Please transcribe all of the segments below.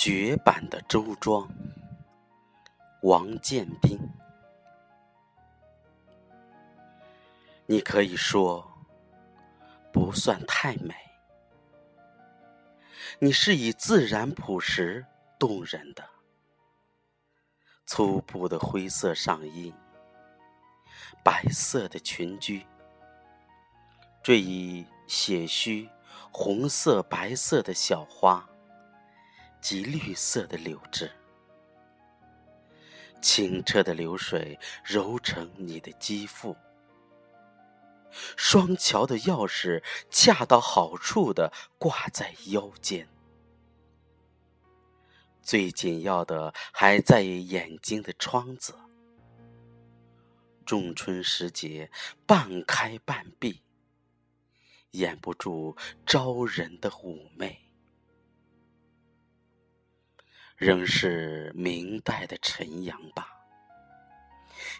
绝版的周庄，王建斌。你可以说不算太美，你是以自然朴实动人的，粗布的灰色上衣，白色的裙裾，缀以些许红色、白色的小花。及绿色的柳枝，清澈的流水揉成你的肌肤，双桥的钥匙恰到好处的挂在腰间，最紧要的还在于眼睛的窗子，仲春时节半开半闭，掩不住招人的妩媚。仍是明代的晨阳吧，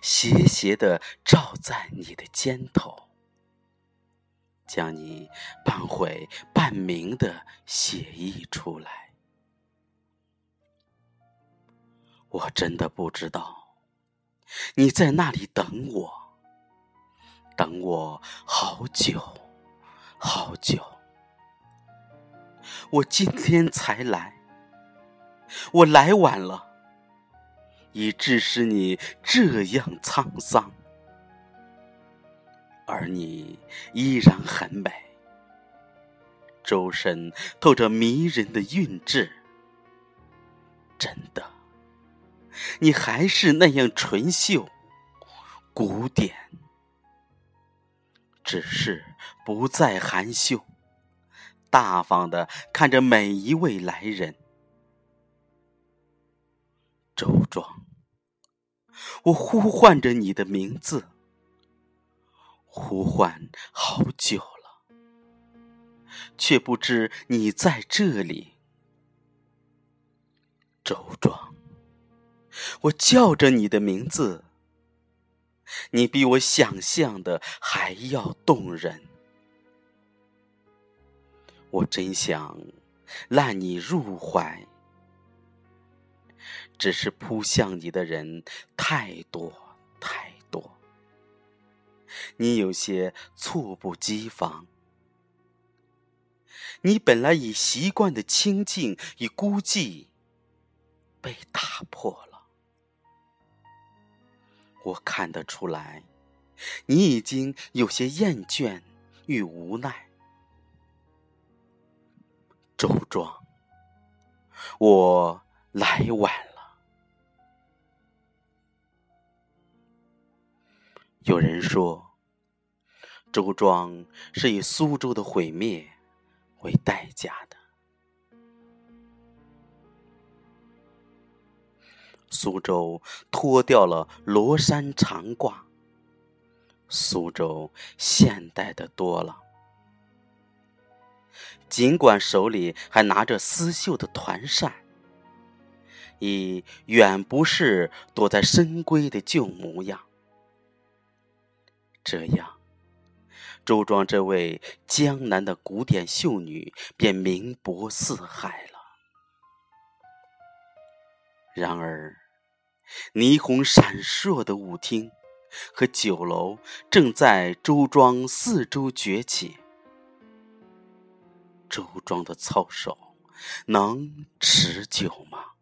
斜斜的照在你的肩头，将你半毁半明的写意出来。我真的不知道，你在那里等我，等我好久好久。我今天才来。我来晚了，以致使你这样沧桑，而你依然很美，周身透着迷人的韵致。真的，你还是那样纯秀、古典，只是不再含羞，大方的看着每一位来人。周庄，我呼唤着你的名字，呼唤好久了，却不知你在这里。周庄，我叫着你的名字，你比我想象的还要动人，我真想揽你入怀。只是扑向你的人太多太多，你有些猝不及防。你本来已习惯的清静与孤寂被打破了。我看得出来，你已经有些厌倦与无奈。周庄，我来晚。有人说，周庄是以苏州的毁灭为代价的。苏州脱掉了罗衫长褂，苏州现代的多了。尽管手里还拿着丝绣的团扇，已远不是躲在深闺的旧模样。这样，周庄这位江南的古典秀女便名博四海了。然而，霓虹闪烁的舞厅和酒楼正在周庄四周崛起。周庄的操守能持久吗？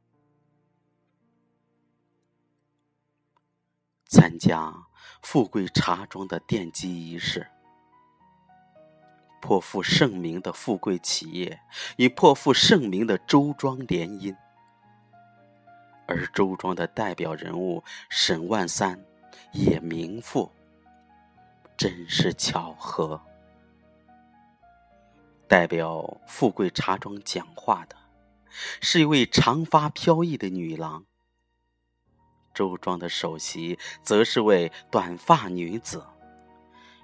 参加。富贵茶庄的奠基仪式，颇负盛名的富贵企业与颇负盛名的周庄联姻，而周庄的代表人物沈万三也名副，真是巧合。代表富贵茶庄讲话的，是一位长发飘逸的女郎。周庄的首席则是位短发女子，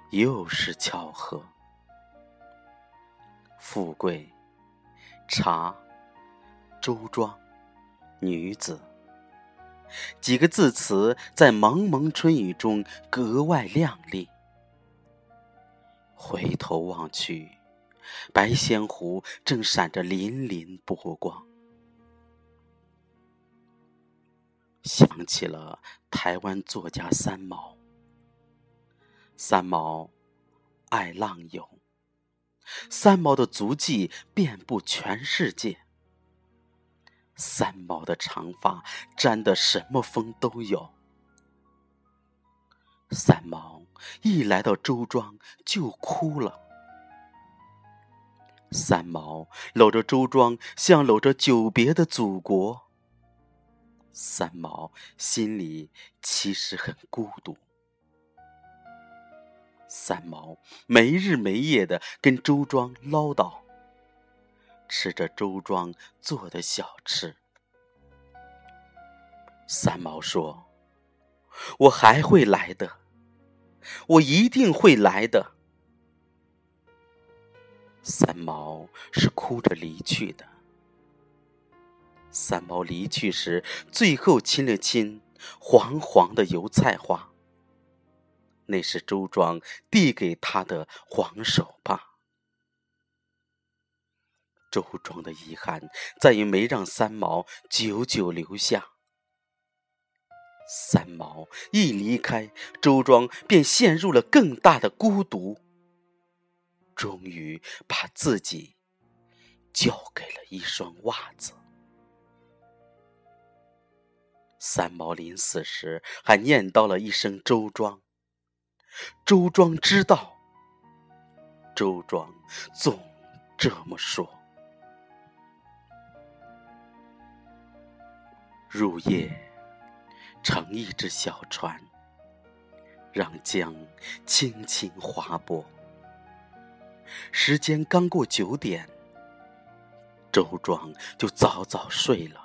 又是巧合。富贵、茶、周庄、女子几个字词在蒙蒙春雨中格外亮丽。回头望去，白仙湖正闪着粼粼波光。想起了台湾作家三毛。三毛爱浪游，三毛的足迹遍布全世界。三毛的长发沾的什么风都有。三毛一来到周庄就哭了。三毛搂着周庄，像搂着久别的祖国。三毛心里其实很孤独。三毛没日没夜的跟周庄唠叨，吃着周庄做的小吃。三毛说：“我还会来的，我一定会来的。”三毛是哭着离去的。三毛离去时，最后亲了亲黄黄的油菜花。那是周庄递给他的黄手帕。周庄的遗憾在于没让三毛久久留下。三毛一离开，周庄便陷入了更大的孤独。终于把自己交给了一双袜子。三毛临死时还念叨了一声“周庄”。周庄知道，周庄总这么说。入夜，乘一只小船，让江轻轻划拨。时间刚过九点，周庄就早早睡了，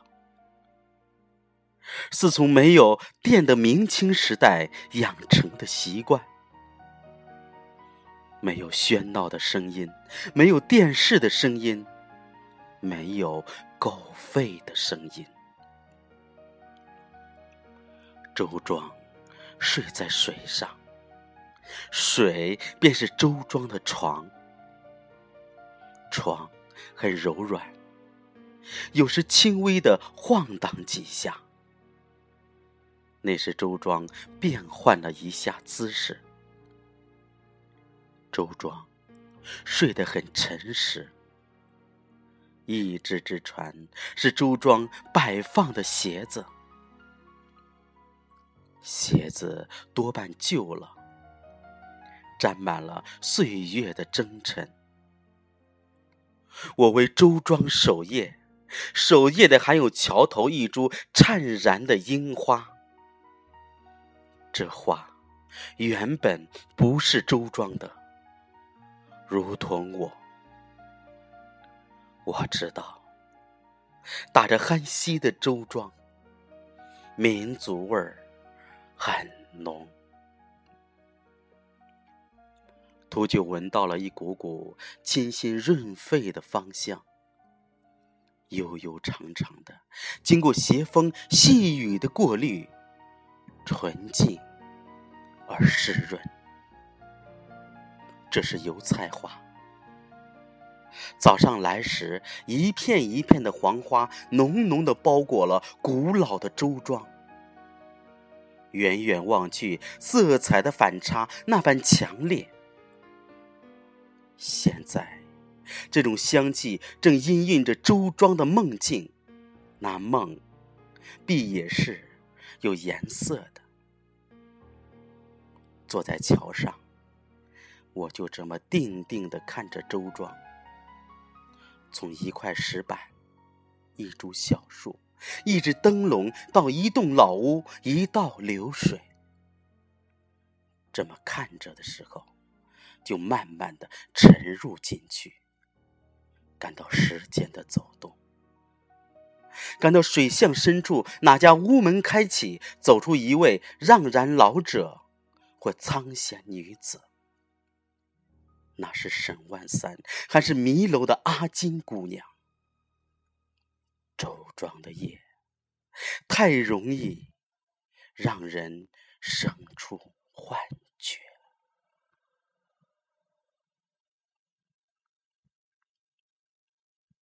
是从没有电的明清时代养成的习惯。没有喧闹的声音，没有电视的声音，没有狗吠的声音。周庄睡在水上，水便是周庄的床。床很柔软，有时轻微的晃荡几下，那是周庄变换了一下姿势。周庄睡得很沉实。一只只船是周庄摆放的鞋子，鞋子多半旧了，沾满了岁月的征尘。我为周庄守夜，守夜的还有桥头一株灿然的樱花。这话原本不是周庄的。如同我，我知道，打着酣息的周庄，民族味儿很浓。途就闻到了一股股清新润肺的芳香，悠悠长长的，经过斜风细雨的过滤，纯净而湿润。这是油菜花。早上来时，一片一片的黄花浓浓的包裹了古老的周庄。远远望去，色彩的反差那般强烈。现在，这种香气正氤氲着周庄的梦境，那梦，必也是有颜色的。坐在桥上。我就这么定定的看着周庄，从一块石板、一株小树、一只灯笼到一栋老屋、一道流水，这么看着的时候，就慢慢的沉入进去，感到时间的走动，感到水巷深处哪家屋门开启，走出一位让然老者或苍藓女子。那是沈万三，还是迷楼的阿金姑娘？周庄的夜，太容易让人生出幻。